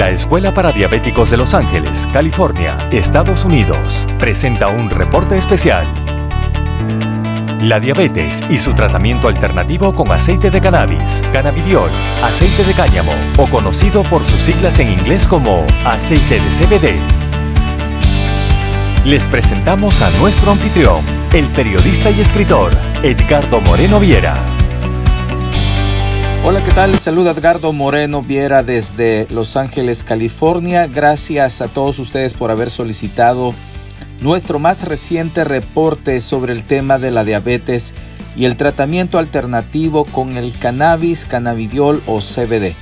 La Escuela para Diabéticos de Los Ángeles, California, Estados Unidos, presenta un reporte especial. La diabetes y su tratamiento alternativo con aceite de cannabis, cannabidiol, aceite de cáñamo o conocido por sus siglas en inglés como aceite de CBD. Les presentamos a nuestro anfitrión, el periodista y escritor Edgardo Moreno Viera. Hola, ¿qué tal? Saluda Edgardo Moreno Viera desde Los Ángeles, California. Gracias a todos ustedes por haber solicitado nuestro más reciente reporte sobre el tema de la diabetes y el tratamiento alternativo con el cannabis, cannabidiol o CBD.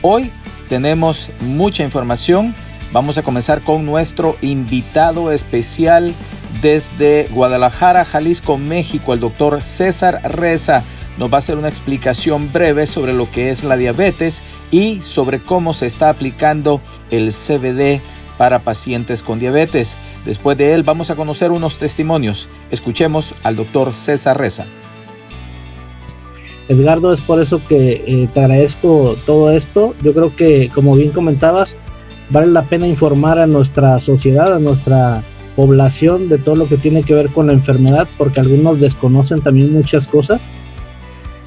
Hoy tenemos mucha información. Vamos a comenzar con nuestro invitado especial desde Guadalajara, Jalisco, México, el doctor César Reza nos va a hacer una explicación breve sobre lo que es la diabetes y sobre cómo se está aplicando el CBD para pacientes con diabetes. Después de él vamos a conocer unos testimonios. Escuchemos al doctor César Reza. Edgardo, es por eso que eh, te agradezco todo esto. Yo creo que, como bien comentabas, vale la pena informar a nuestra sociedad, a nuestra población de todo lo que tiene que ver con la enfermedad, porque algunos desconocen también muchas cosas.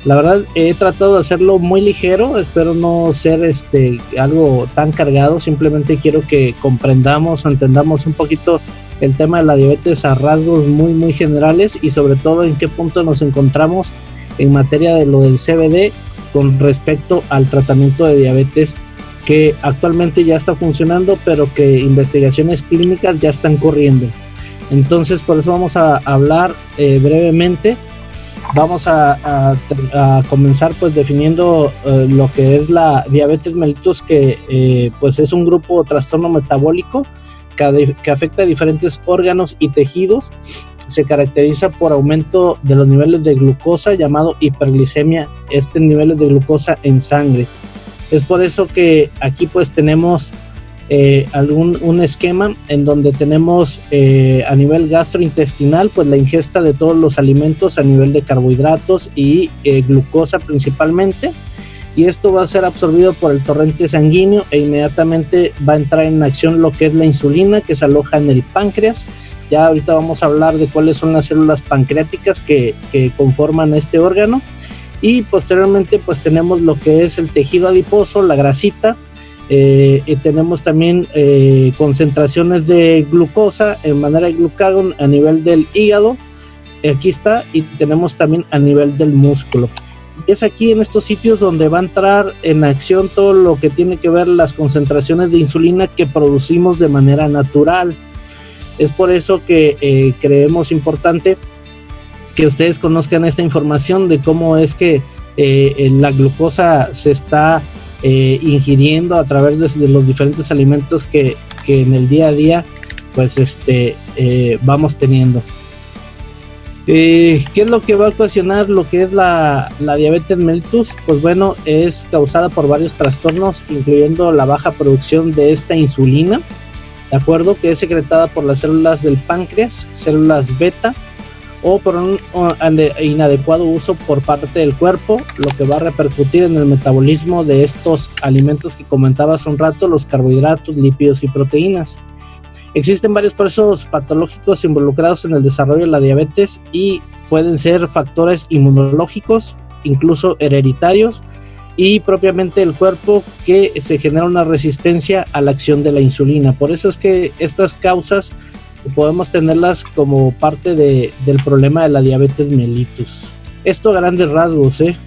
La verdad he tratado de hacerlo muy ligero, espero no ser este algo tan cargado, simplemente quiero que comprendamos, entendamos un poquito el tema de la diabetes a rasgos muy muy generales y sobre todo en qué punto nos encontramos en materia de lo del CBD con respecto al tratamiento de diabetes que actualmente ya está funcionando, pero que investigaciones clínicas ya están corriendo. Entonces, por eso vamos a hablar eh, brevemente vamos a, comenzar pues definiendo eh, lo que es la diabetes mellitus que eh, pues es un grupo de trastorno metabólico que, afecta a diferentes órganos y tejidos. Se caracteriza por aumento de los niveles de glucosa llamado hiperglicemia. Este niveles de glucosa en sangre. Es por eso que aquí pues tenemos eh, algún un esquema en donde tenemos eh, a nivel gastrointestinal pues la ingesta de todos los alimentos a nivel de carbohidratos y eh, glucosa principalmente. Y esto va a ser absorbido por el torrente sanguíneo e inmediatamente va a entrar en acción lo que es la insulina que se aloja en el páncreas. Ya ahorita vamos a hablar de cuáles son las células pancreáticas que, que conforman este órgano. Y posteriormente pues tenemos lo que es el tejido adiposo, la grasita, eh, tenemos también eh, concentraciones de glucosa en manera de glucagón a nivel del hígado. Aquí está, y tenemos también a nivel del músculo. Es aquí en estos sitios donde va a entrar en acción todo lo que tiene que ver las concentraciones de insulina que producimos de manera natural. Es por eso que eh, creemos importante que ustedes conozcan esta información de cómo es que la glucosa se está eh, ingiriendo a través de, los diferentes alimentos que, en el día a día pues este eh, vamos teniendo. Eh, ¿Qué es lo que va a ocasionar lo que es la, la, diabetes mellitus? Pues bueno, es causada por varios trastornos, incluyendo la baja producción de esta insulina, ¿de acuerdo? Que es secretada por las células del páncreas, células beta, o por un inadecuado uso por parte del cuerpo, lo que va a repercutir en el metabolismo de estos alimentos que comentaba hace un rato, los carbohidratos, lípidos y proteínas. Existen varios procesos patológicos involucrados en el desarrollo de la diabetes y pueden ser factores inmunológicos, incluso hereditarios, y propiamente el cuerpo que se genera una resistencia a la acción de la insulina. Por eso es que estas causas podemos tenerlas como parte de, del problema de la diabetes mellitus. Esto a grandes rasgos, ¿eh?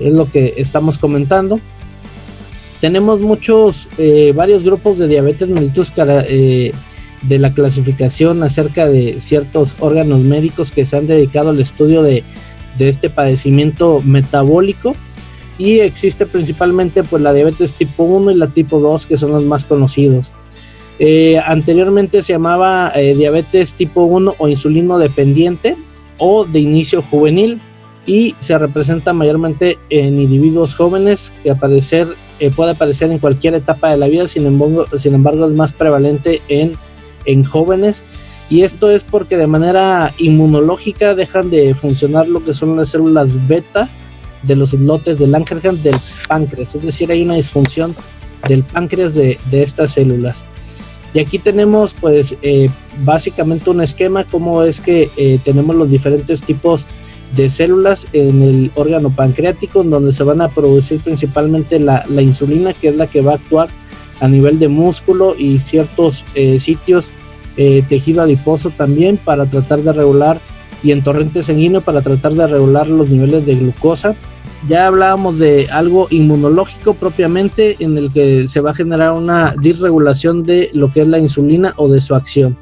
es lo que estamos comentando. Tenemos muchos, eh, varios grupos de diabetes mellitus eh, de la clasificación acerca de ciertos órganos médicos que se han dedicado al estudio de, de este padecimiento metabólico y existe principalmente pues la diabetes tipo 1 y la tipo 2 que son los más conocidos. Eh, anteriormente se llamaba eh, diabetes tipo 1 o insulino dependiente o de inicio juvenil y se representa mayormente en individuos jóvenes que aparecer, eh, puede aparecer en cualquier etapa de la vida, sin embargo, sin embargo es más prevalente en, en jóvenes y esto es porque de manera inmunológica dejan de funcionar lo que son las células beta de los islotes de Langerhans del páncreas, es decir, hay una disfunción del páncreas de, estas células. Y aquí tenemos pues eh, básicamente un esquema como es que eh, tenemos los diferentes tipos de células en el órgano pancreático donde se van a producir principalmente la, insulina que es la que va a actuar a nivel de músculo y ciertos eh, sitios tejido adiposo también para tratar de regular y en torrente sanguíneo para tratar de regular los niveles de glucosa ya hablábamos de algo inmunológico propiamente en el que se va a generar una disregulación de lo que es la insulina o de su acción.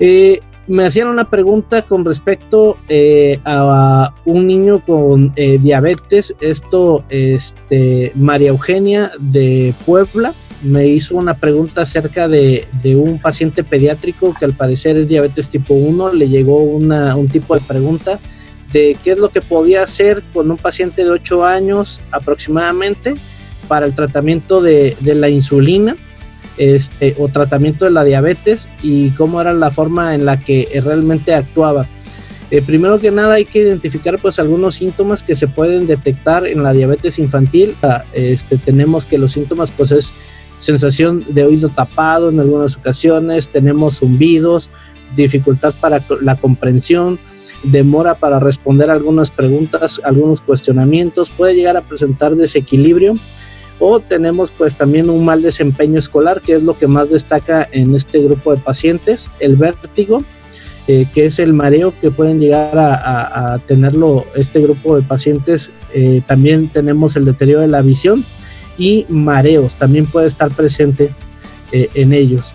Eh, me hacían una pregunta con respecto eh, a un niño con eh, diabetes. Esto, este, María Eugenia de Puebla me hizo una pregunta acerca de, un paciente pediátrico que al parecer es diabetes tipo 1. Le llegó una, un tipo de pregunta de qué es lo que podía hacer con un paciente de 8 años aproximadamente para el tratamiento de, la insulina este, o tratamiento de la diabetes y cómo era la forma en la que realmente actuaba. Eh, primero que nada hay que identificar pues algunos síntomas que se pueden detectar en la diabetes infantil. Ah, este, tenemos que los síntomas pues es sensación de oído tapado en algunas ocasiones, tenemos zumbidos, dificultad para la comprensión, demora para responder algunas preguntas, algunos cuestionamientos, puede llegar a presentar desequilibrio o tenemos pues también un mal desempeño escolar, que es lo que más destaca en este grupo de pacientes, el vértigo, eh, que es el mareo que pueden llegar a, tenerlo este grupo de pacientes. Eh, también tenemos el deterioro de la visión y mareos, también puede estar presente eh, en ellos.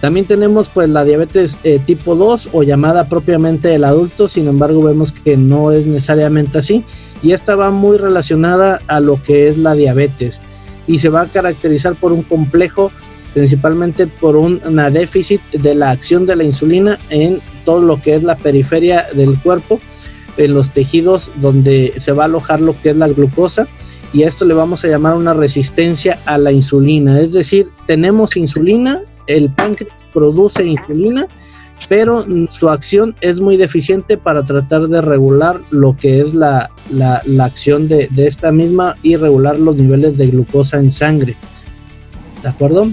También tenemos pues la diabetes eh, tipo 2 o llamada propiamente el adulto, sin embargo vemos que no es necesariamente así y esta va muy relacionada a lo que es la diabetes y se va a caracterizar por un complejo principalmente por una déficit de la acción de la insulina en todo lo que es la periferia del cuerpo, en los tejidos donde se va a alojar lo que es la glucosa y a esto le vamos a llamar una resistencia a la insulina, es decir, tenemos insulina el páncreas produce insulina, pero su acción es muy deficiente para tratar de regular lo que es la, acción de, esta misma y regular los niveles de glucosa en sangre. ¿De acuerdo?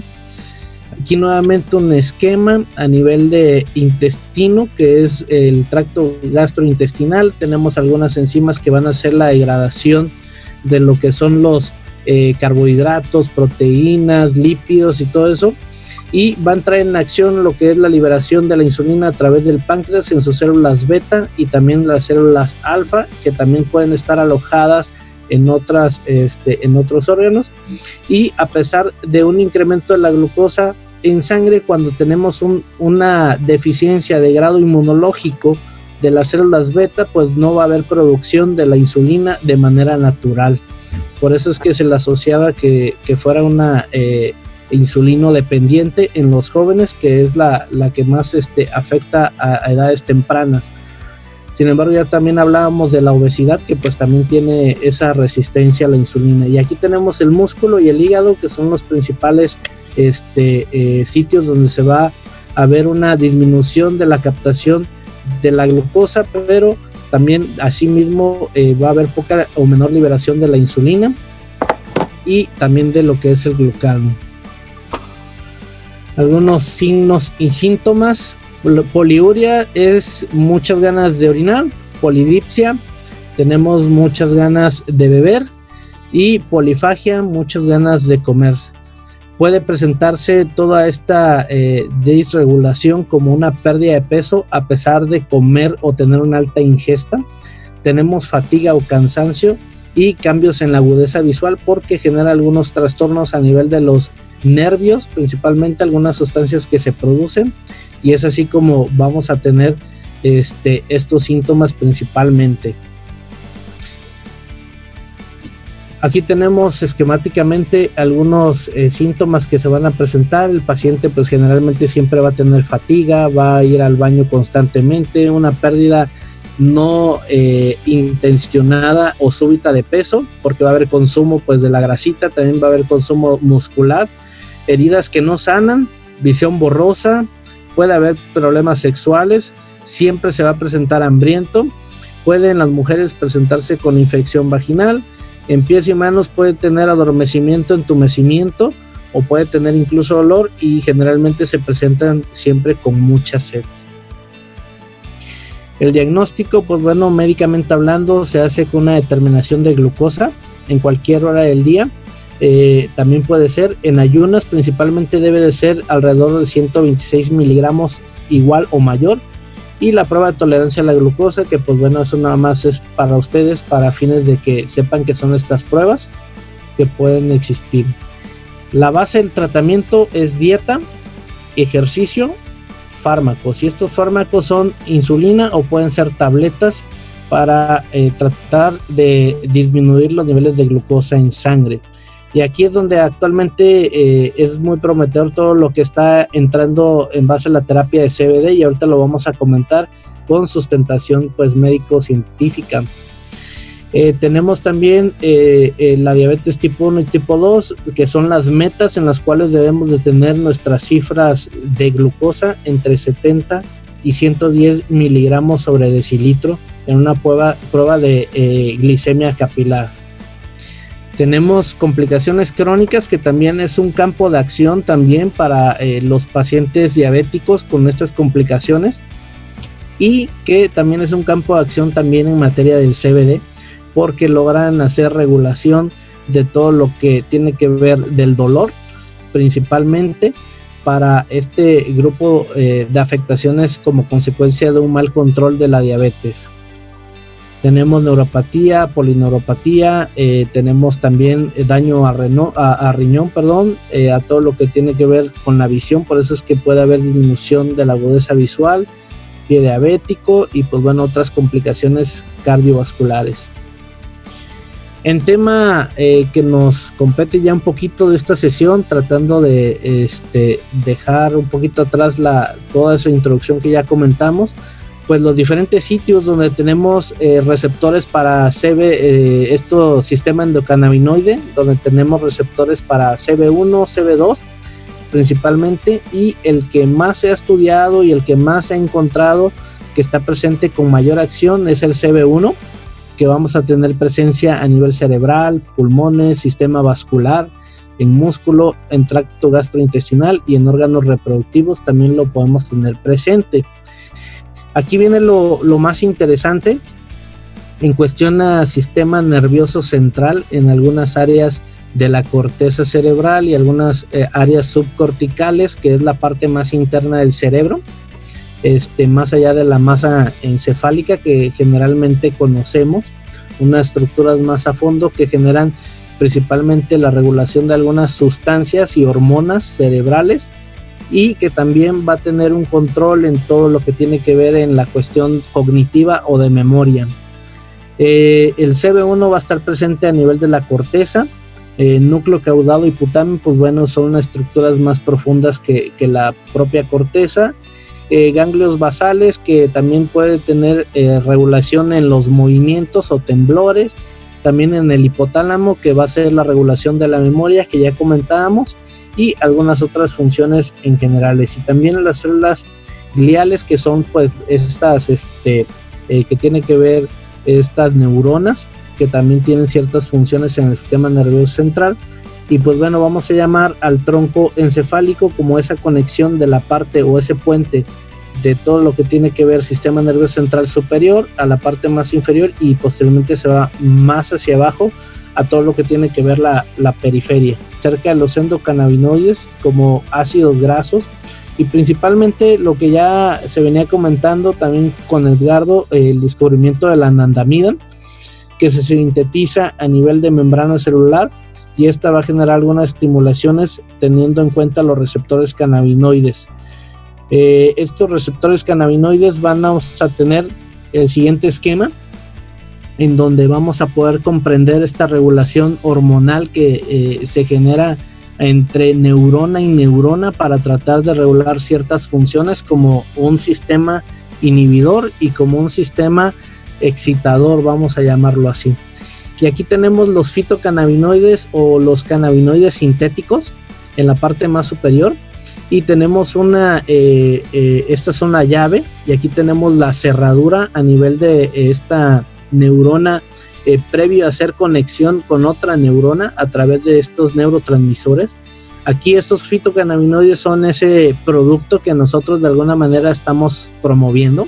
Aquí nuevamente un esquema a nivel de intestino, que es el tracto gastrointestinal. Tenemos algunas enzimas que van a hacer la degradación de lo que son los eh, carbohidratos, proteínas, lípidos y todo eso y va a entrar en acción lo que es la liberación de la insulina a través del páncreas en sus células beta y también las células alfa que también pueden estar alojadas en otras este, en otros órganos. Y a pesar de un incremento de la glucosa en sangre cuando tenemos una deficiencia de grado inmunológico de las células beta pues no va a haber producción de la insulina de manera natural. Por eso es que se le asociaba que, fuera una eh, insulino dependiente en los jóvenes, que es la, que más este, afecta a, edades tempranas. Sin embargo, ya también hablábamos de la obesidad, que pues también tiene esa resistencia a la insulina. Y aquí tenemos el músculo y el hígado, que son los principales este, eh, sitios donde se va a ver una disminución de la captación de la glucosa, pero también asimismo eh, va a haber poca o menor liberación de la insulina y también de lo que es el glucagón algunos signos y síntomas. Poliuria es muchas ganas de orinar, polidipsia, tenemos muchas ganas de beber y polifagia, muchas ganas de comer. Puede presentarse toda esta eh, disregulación como una pérdida de peso a pesar de comer o tener una alta ingesta. Tenemos fatiga o cansancio y cambios en la agudeza visual porque genera algunos trastornos a nivel de los nervios, principalmente algunas sustancias que se producen, y es así como vamos a tener este, estos síntomas principalmente. Aquí tenemos esquemáticamente algunos eh, síntomas que se van a presentar. El paciente pues generalmente siempre va a tener fatiga, va a ir al baño constantemente, una pérdida no eh, intencionada o súbita de peso, porque va a haber consumo pues de la grasita, también va a haber consumo muscular heridas que no sanan, visión borrosa, puede haber problemas sexuales, siempre se va a presentar hambriento, puede en las mujeres presentarse con infección vaginal En pies y manos puede tener adormecimiento, entumecimiento o puede tener incluso olor y generalmente se presentan siempre con mucha sed. El diagnóstico, pues bueno, médicamente hablando, se hace con una determinación de glucosa en cualquier hora del día. Eh, también puede ser en ayunas, principalmente debe de ser alrededor de 126 miligramos igual o mayor. Y la prueba de tolerancia a la glucosa, que pues bueno, eso nada más es para ustedes, para fines de que sepan que son estas pruebas que pueden existir. La base del tratamiento es dieta, ejercicio, fármacos. Y estos fármacos son insulina o pueden ser tabletas para eh, tratar de disminuir los niveles de glucosa en sangre. Y aquí es donde actualmente eh, es muy prometedor todo lo que está entrando en base a la terapia de CBD y ahorita lo vamos a comentar con sustentación pues médico-científica. Eh, tenemos también eh, la diabetes tipo 1 y tipo 2, que son las metas en las cuales debemos de tener nuestras cifras de glucosa entre 70 y 110 miligramos sobre decilitro en una prueba, prueba de glicemia capilar. Tenemos complicaciones crónicas que también es un campo de acción también para eh, los pacientes diabéticos con estas complicaciones. Y que también es un campo de acción también en materia del CBD porque logran hacer regulación de todo lo que tiene que ver del dolor principalmente para este grupo eh, de afectaciones como consecuencia de un mal control de la diabetes tenemos neuropatía, polineuropatía, eh, tenemos también eh, daño a, riñón, perdón, eh, a todo lo que tiene que ver con la visión, por eso es que puede haber disminución de la agudeza visual, pie diabético y pues bueno, otras complicaciones cardiovasculares. En tema que nos compete ya un poquito de esta sesión, tratando de este, dejar un poquito atrás la, toda esa introducción que ya comentamos, pues los diferentes sitios donde tenemos eh, receptores para CB, eh, esto sistema endocannabinoide, donde tenemos receptores para CB1, CB2 principalmente, y el que más se ha estudiado y el que más se ha encontrado que está presente con mayor acción es el CB1, que vamos a tener presencia a nivel cerebral, pulmones, sistema vascular, en músculo, en tracto gastrointestinal y en órganos reproductivos también lo podemos tener presente. Aquí viene lo, más interesante en cuestión a sistema nervioso central en algunas áreas de la corteza cerebral y algunas eh, áreas subcorticales, que es la parte más interna del cerebro, este, más allá de la masa encefálica que generalmente conocemos, unas estructuras más a fondo que generan principalmente la regulación de algunas sustancias y hormonas cerebrales y que también va a tener un control en todo lo que tiene que ver en la cuestión cognitiva o de memoria. Eh, el CB1 va a estar presente a nivel de la corteza, eh, núcleo caudado y putamen, pues bueno, son unas estructuras más profundas que, la propia corteza. Eh, ganglios basales que también puede tener regulación en los movimientos o temblores, también en el hipotálamo que va a ser la regulación de la memoria que ya comentábamos y algunas otras funciones en generales. Y también las células gliales que son pues estas este eh, que tiene que ver estas neuronas que también tienen ciertas funciones en el sistema nervioso central. Y pues bueno vamos a llamar al tronco encefálico como esa conexión de la parte o ese puente de todo lo que tiene que ver sistema nervioso central superior a la parte más inferior y posteriormente se va más hacia abajo a todo lo que tiene que ver la, periferia, cerca de los endocannabinoides como ácidos grasos y principalmente lo que ya se venía comentando también con Edgardo, el descubrimiento de la anandamida, que se sintetiza a nivel de membrana celular y esta va a generar algunas estimulaciones teniendo en cuenta los receptores cannabinoides. Eh, estos receptores cannabinoides van a tener el siguiente esquema, en donde vamos a poder comprender esta regulación hormonal que eh, se genera entre neurona y neurona para tratar de regular ciertas funciones como un sistema inhibidor y como un sistema excitador, vamos a llamarlo así. Y aquí tenemos los fitocannabinoides o los cannabinoides sintéticos en la parte más superior y tenemos una, eh, eh, esta es una llave y aquí tenemos la cerradura a nivel de esta neurona eh, previo a hacer conexión con otra neurona a través de estos neurotransmisores. Aquí estos fitocannabinoides son ese producto que nosotros de alguna manera estamos promoviendo,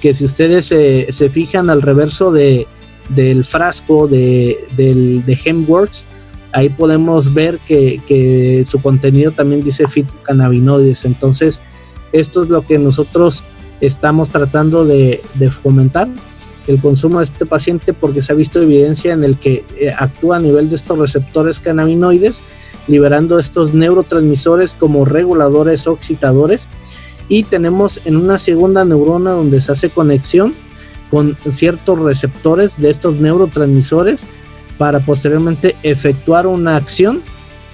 que si ustedes se fijan al reverso de, del frasco de, del, de Hemworks, ahí podemos ver que, su contenido también dice fitocannabinoides. Entonces, esto es lo que nosotros estamos tratando de, fomentar, el consumo de este paciente porque se ha visto evidencia en el que eh, actúa a nivel de estos receptores cannabinoides, liberando estos neurotransmisores como reguladores o excitadores. Y tenemos en una segunda neurona donde se hace conexión con ciertos receptores de estos neurotransmisores para posteriormente efectuar una acción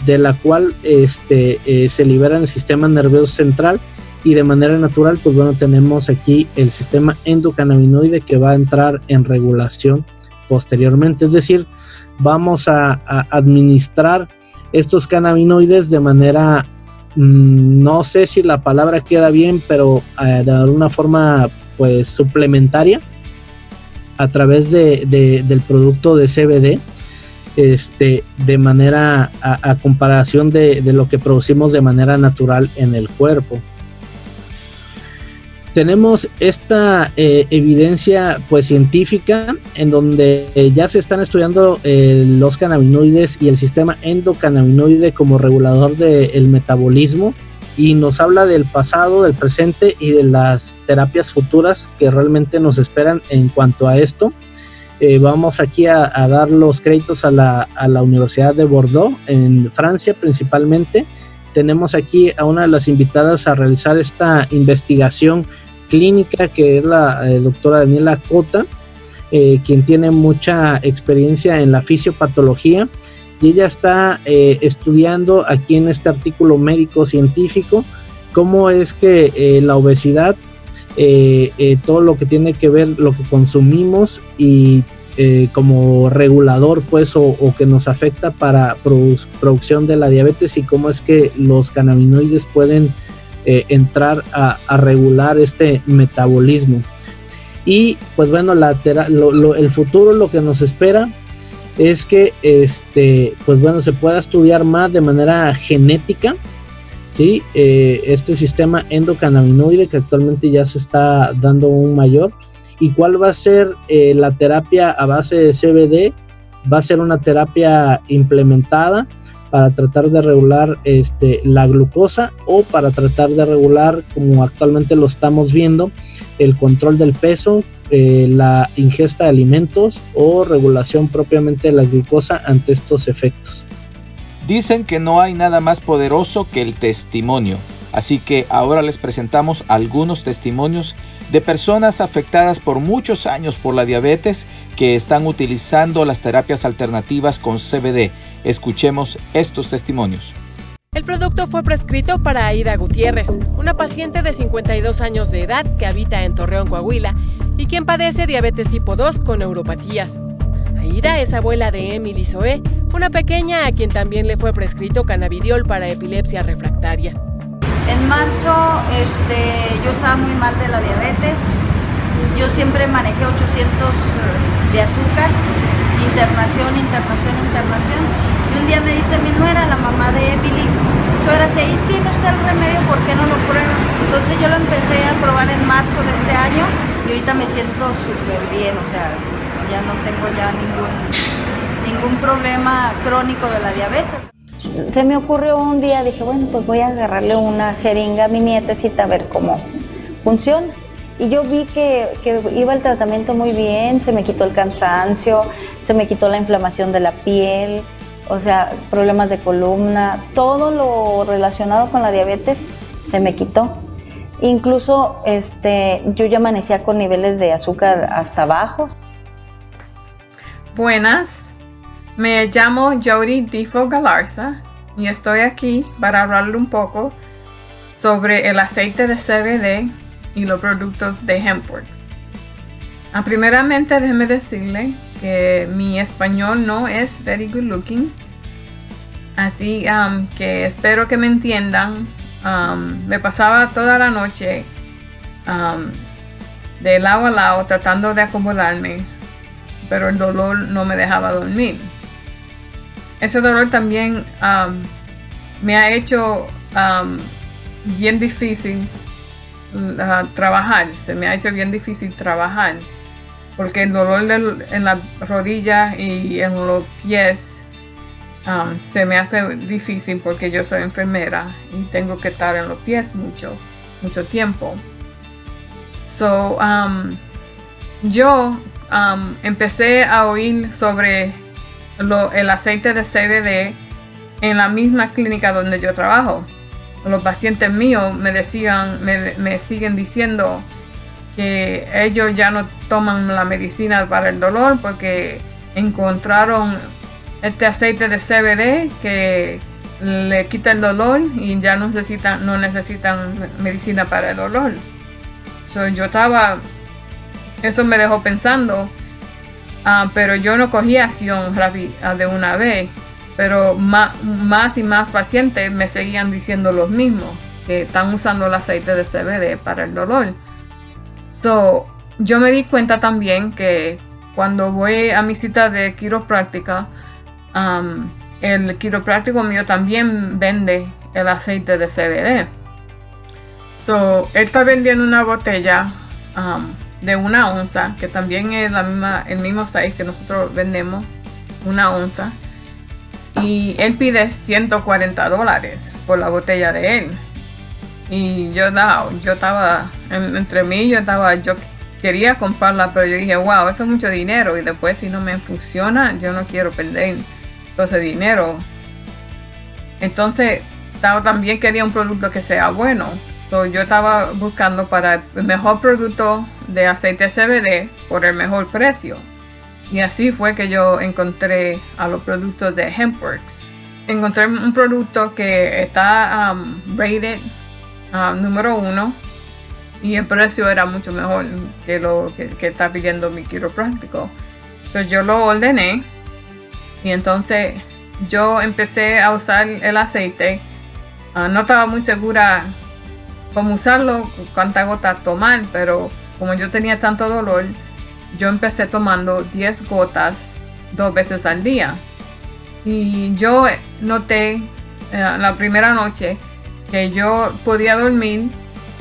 de la cual este, eh, se libera en el sistema nervioso central y de manera natural pues bueno tenemos aquí el sistema endocannabinoide que va a entrar en regulación posteriormente es decir vamos a, administrar estos cannabinoides de manera mm, no sé si la palabra queda bien pero eh, de alguna forma pues suplementaria a través de, del producto de CBD este, de manera a, comparación de, lo que producimos de manera natural en el cuerpo. Tenemos esta eh, evidencia pues científica en donde eh, ya se están estudiando eh, los cannabinoides y el sistema endocannabinoide como regulador del metabolismo y nos habla del pasado, del presente y de las terapias futuras que realmente nos esperan en cuanto a esto. Vamos aquí a, dar los créditos a la, Universidad de Bordeaux, en Francia principalmente. Tenemos aquí a una de las invitadas a realizar esta investigación clínica, que es la eh, doctora Daniela Cota, eh, quien tiene mucha experiencia en la fisiopatología y ella está eh, estudiando aquí en este artículo médico científico cómo es que eh, la obesidad, todo lo que tiene que ver, lo que consumimos y como regulador, pues, o, que nos afecta para producción de la diabetes y cómo es que los cannabinoides pueden entrar a, regular este metabolismo. Y pues bueno, la, el futuro, lo que nos espera, es que este, pues bueno, se pueda estudiar más de manera genética, ¿sí? Eh, este sistema endocannabinoide que actualmente ya se está dando un mayor. ¿Y cuál va a ser eh, la terapia a base de CBD? Va a ser una terapia implementada para tratar de regular este, la glucosa o para tratar de regular, como actualmente lo estamos viendo, el control del peso, eh, la ingesta de alimentos o regulación propiamente de la glucosa ante estos efectos. Dicen que no hay nada más poderoso que el testimonio, así que ahora les presentamos algunos testimonios de personas afectadas por muchos años por la diabetes que están utilizando las terapias alternativas con CBD. Escuchemos estos testimonios. El producto fue prescrito para Aida Gutiérrez, una paciente de 52 años de edad que habita en Torreón, Coahuila, y quien padece diabetes tipo 2 con neuropatías. Aida es abuela de Emily Zoe, una pequeña a quien también le fue prescrito cannabidiol para epilepsia refractaria. En marzo este, yo estaba muy mal de la diabetes, yo siempre manejé 800 eh, de azúcar, internación, internación, internación. Y un día me dice mi nuera, la mamá de Emily, suegra, si ahí no está el remedio, ¿por qué no lo prueba? Entonces yo lo empecé a probar en marzo de este año y ahorita me siento súper bien, o sea, ya no tengo ya ningún, ningún problema crónico de la diabetes. Se me ocurrió un día, dije, bueno, pues voy a agarrarle una jeringa a mi nietecita a ver cómo funciona. Y yo vi que, que, iba el tratamiento muy bien, se me quitó el cansancio, se me quitó la inflamación de la piel, o sea, problemas de columna, todo lo relacionado con la diabetes se me quitó. Incluso este, yo ya amanecía con niveles de azúcar hasta bajos. Buenas, me llamo Jody Difo Galarza y estoy aquí para hablarle un poco sobre el aceite de CBD y los productos de Hempworks. Ah, primeramente, déjeme decirle que mi español no es very good looking, así um, que espero que me entiendan Um, me pasaba toda la noche um, de lado a lado tratando de acomodarme pero el dolor no me dejaba dormir. Ese dolor también me ha hecho bien difícil trabajar, se me ha hecho bien difícil trabajar, porque el dolor en la rodilla y en los pies se me hace difícil porque yo soy enfermera y tengo que estar en los pies mucho, mucho tiempo. So, yo empecé a oír sobre el aceite de CBD en la misma clínica donde yo trabajo. Los pacientes míos me decían, me, siguen diciendo que ellos ya no toman la medicina para el dolor porque encontraron este aceite de CBD que le quita el dolor y ya no necesitan, no necesitan medicina para el dolor. yo estaba, eso me dejó pensando Ah, pero yo no cogí acción rápida de una vez. Pero más, y más pacientes me seguían diciendo lo mismo, que están usando el aceite de CBD para el dolor. So, yo me di cuenta también que cuando voy a mi cita de quiropráctica, el quiropráctico mío también vende el aceite de CBD. So, él está vendiendo una botella de una onza, que también es la misma, el mismo size que nosotros vendemos, una onza. Y él pide 140 dólares por la botella de él. Y yo, no, yo estaba, entre mí, yo estaba, yo quería comprarla, pero yo dije, wow, eso es mucho dinero. Y después, si no me funciona, yo no quiero perder todo ese dinero. Entonces, también quería un producto que sea bueno. So, yo estaba buscando para el mejor producto de aceite CBD por el mejor precio. Y así fue que yo encontré a los productos de Hempworks. Encontré un producto que está um, rated um, número uno y el precio era mucho mejor que lo que, está pidiendo mi quiropráctico. So, yo lo ordené y entonces yo empecé a usar el aceite. Ah, no estaba muy segura cómo usarlo, cuánta gota tomar, pero como yo tenía tanto dolor, yo empecé tomando 10 gotas dos veces al día. Y yo noté eh, la primera noche que yo podía dormir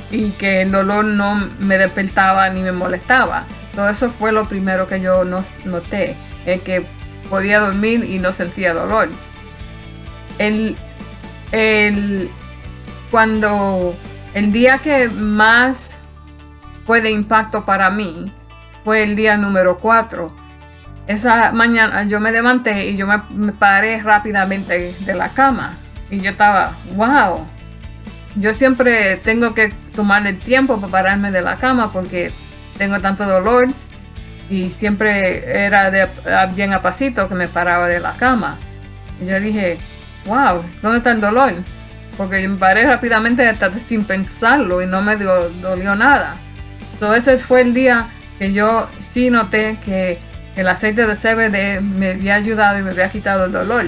y que el dolor no me despertaba ni me molestaba. Todo eso fue lo primero que yo noté, es que podía dormir y no sentía dolor. El, el, cuando el día que más fue de impacto para mí fue el día número 4. Esa mañana yo me levanté y yo me, paré rápidamente de la cama. Y yo estaba, wow. Yo siempre tengo que tomar el tiempo para pararme de la cama porque tengo tanto dolor. Y siempre era de, bien a pasito que me paraba de la cama. Y yo dije, wow, ¿dónde está el dolor? Porque paré rápidamente hasta sin pensarlo y no me dolió nada. Entonces ese fue el día que yo sí noté que el aceite de CBD me había ayudado y me había quitado el dolor.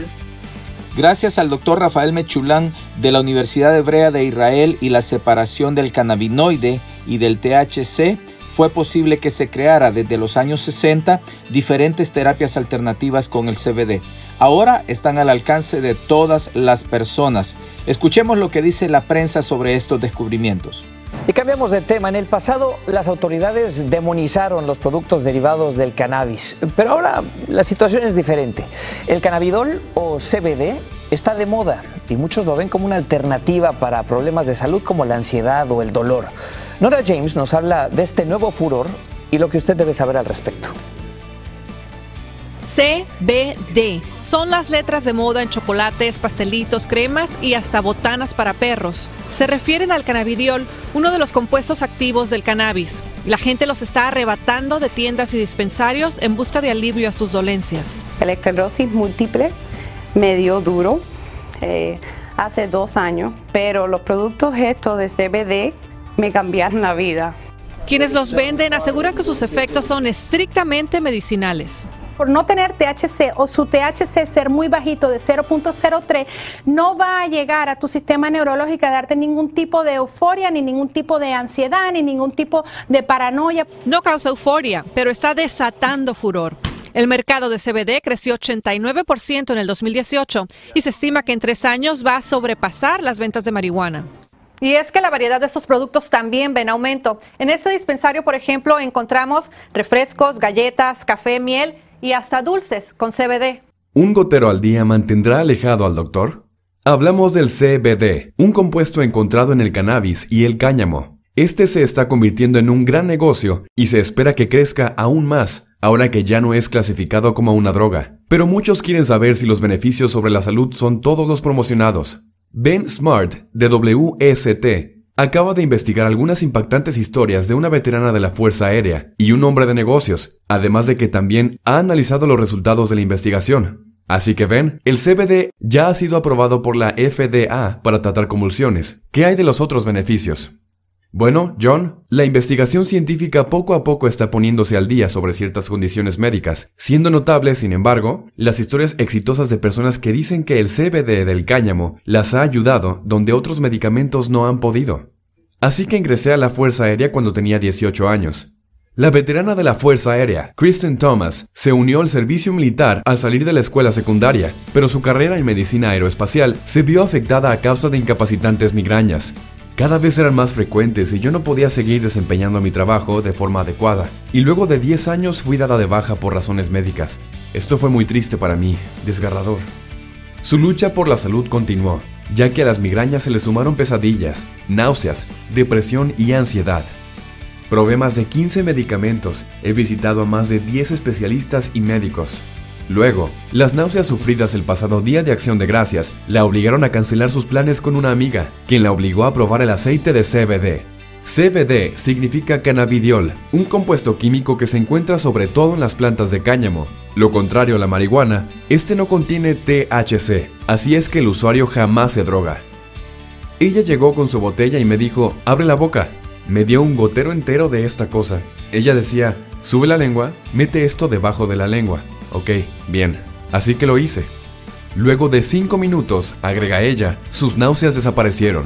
Gracias al doctor Rafael Mechulán de la Universidad Hebrea de Israel y la separación del cannabinoide y del THC, fue posible que se creara desde los años 60 diferentes terapias alternativas con el CBD. Ahora están al alcance de todas las personas. Escuchemos lo que dice la prensa sobre estos descubrimientos. Y cambiamos de tema. En el pasado las autoridades demonizaron los productos derivados del cannabis, pero ahora la situación es diferente. El cannabidol o CBD está de moda y muchos lo ven como una alternativa para problemas de salud como la ansiedad o el dolor. Nora James nos habla de este nuevo furor y lo que usted debe saber al respecto. CBD son las letras de moda en chocolates, pastelitos, cremas y hasta botanas para perros. Se refieren al cannabidiol, uno de los compuestos activos del cannabis. La gente los está arrebatando de tiendas y dispensarios en busca de alivio a sus dolencias. El esclerosis múltiple me dio duro eh, hace dos años, pero los productos estos de CBD me cambiaron la vida. Quienes los venden aseguran que sus efectos son estrictamente medicinales por no tener THC o su THC ser muy bajito de 0.03, no va a llegar a tu sistema neurológico a darte ningún tipo de euforia, ni ningún tipo de ansiedad, ni ningún tipo de paranoia. No causa euforia, pero está desatando furor. El mercado de CBD creció 89% en el 2018 y se estima que en tres años va a sobrepasar las ventas de marihuana. Y es que la variedad de estos productos también ven aumento. En este dispensario, por ejemplo, encontramos refrescos, galletas, café, miel y hasta dulces con CBD. ¿Un gotero al día mantendrá alejado al doctor? Hablamos del CBD, un compuesto encontrado en el cannabis y el cáñamo. Este se está convirtiendo en un gran negocio y se espera que crezca aún más, ahora que ya no es clasificado como una droga. Pero muchos quieren saber si los beneficios sobre la salud son todos los promocionados. Ben Smart, de WST, acaba de investigar algunas impactantes historias de una veterana de la Fuerza Aérea y un hombre de negocios, además de que también ha analizado los resultados de la investigación. Así que ven, el CBD ya ha sido aprobado por la FDA para tratar convulsiones. ¿Qué hay de los otros beneficios? Bueno, John, la investigación científica poco a poco está poniéndose al día sobre ciertas condiciones médicas, siendo notable, sin embargo, las historias exitosas de personas que dicen que el CBD del cáñamo las ha ayudado donde otros medicamentos no han podido. Así que ingresé a la Fuerza Aérea cuando tenía 18 años. La veterana de la Fuerza Aérea, Kristen Thomas, se unió al servicio militar al salir de la escuela secundaria, pero su carrera en medicina aeroespacial se vio afectada a causa de incapacitantes migrañas, cada vez eran más frecuentes y yo no podía seguir desempeñando mi trabajo de forma adecuada. Y luego de 10 años fui dada de baja por razones médicas. Esto fue muy triste para mí, desgarrador. Su lucha por la salud continuó, ya que a las migrañas se le sumaron pesadillas, náuseas, depresión y ansiedad. Probé más de 15 medicamentos, he visitado a más de 10 especialistas y médicos, Luego, las náuseas sufridas el pasado día de acción de gracias la obligaron a cancelar sus planes con una amiga, quien la obligó a probar el aceite de CBD. CBD significa cannabidiol, un compuesto químico que se encuentra sobre todo en las plantas de cáñamo. Lo contrario a la marihuana, este no contiene THC, así es que el usuario jamás se droga. Ella llegó con su botella y me dijo, abre la boca. Me dio un gotero entero de esta cosa. Ella decía, sube la lengua, mete esto debajo de la lengua. Ok, bien. Así que lo hice. Luego de 5 minutos, agrega ella, sus náuseas desaparecieron.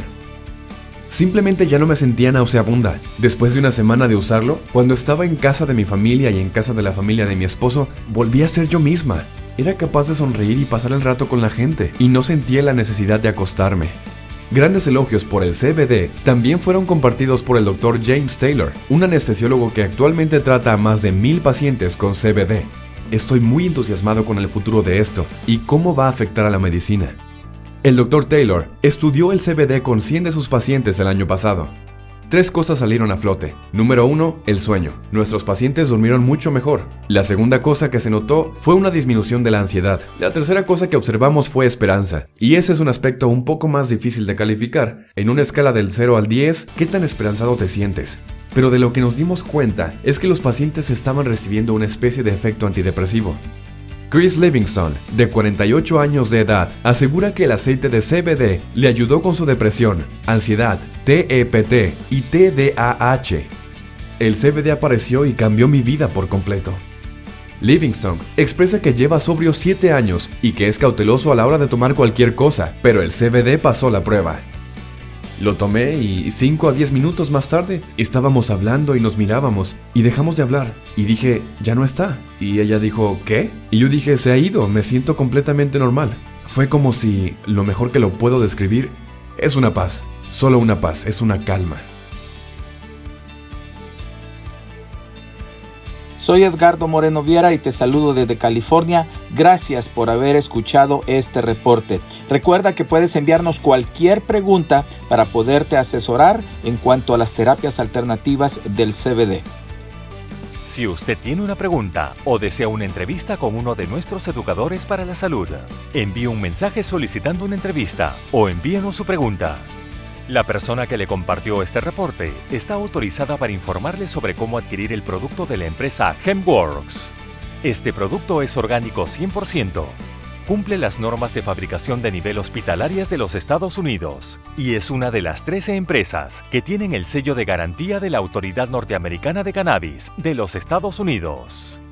Simplemente ya no me sentía nauseabunda. Después de una semana de usarlo, cuando estaba en casa de mi familia y en casa de la familia de mi esposo, volví a ser yo misma. Era capaz de sonreír y pasar el rato con la gente, y no sentía la necesidad de acostarme. Grandes elogios por el CBD también fueron compartidos por el Dr. James Taylor, un anestesiólogo que actualmente trata a más de mil pacientes con CBD. Estoy muy entusiasmado con el futuro de esto y cómo va a afectar a la medicina. El Dr. Taylor estudió el CBD con 100 de sus pacientes el año pasado. Tres cosas salieron a flote. Número uno, el sueño. Nuestros pacientes durmieron mucho mejor. La segunda cosa que se notó fue una disminución de la ansiedad. La tercera cosa que observamos fue esperanza. Y ese es un aspecto un poco más difícil de calificar. En una escala del 0 al 10, ¿qué tan esperanzado te sientes? Pero de lo que nos dimos cuenta es que los pacientes estaban recibiendo una especie de efecto antidepresivo. Chris Livingston, de 48 años de edad, asegura que el aceite de CBD le ayudó con su depresión, ansiedad, TEPT y TDAH. El CBD apareció y cambió mi vida por completo. Livingston expresa que lleva sobrio 7 años y que es cauteloso a la hora de tomar cualquier cosa, pero el CBD pasó la prueba. Lo tomé y 5 a 10 minutos más tarde estábamos hablando y nos mirábamos y dejamos de hablar. Y dije, ya no está. Y ella dijo, ¿qué? Y yo dije, se ha ido, me siento completamente normal. Fue como si lo mejor que lo puedo describir es una paz, solo una paz, es una calma. Soy Edgardo Moreno Viera y te saludo desde California. Gracias por haber escuchado este reporte. Recuerda que puedes enviarnos cualquier pregunta para poderte asesorar en cuanto a las terapias alternativas del CBD. Si usted tiene una pregunta o desea una entrevista con uno de nuestros educadores para la salud, envíe un mensaje solicitando una entrevista o envíenos su pregunta. La persona que le compartió este reporte está autorizada para informarle sobre cómo adquirir el producto de la empresa Hemworks. Este producto es orgánico 100%, cumple las normas de fabricación de nivel hospitalarias de los Estados Unidos y es una de las 13 empresas que tienen el sello de garantía de la Autoridad Norteamericana de Cannabis de los Estados Unidos.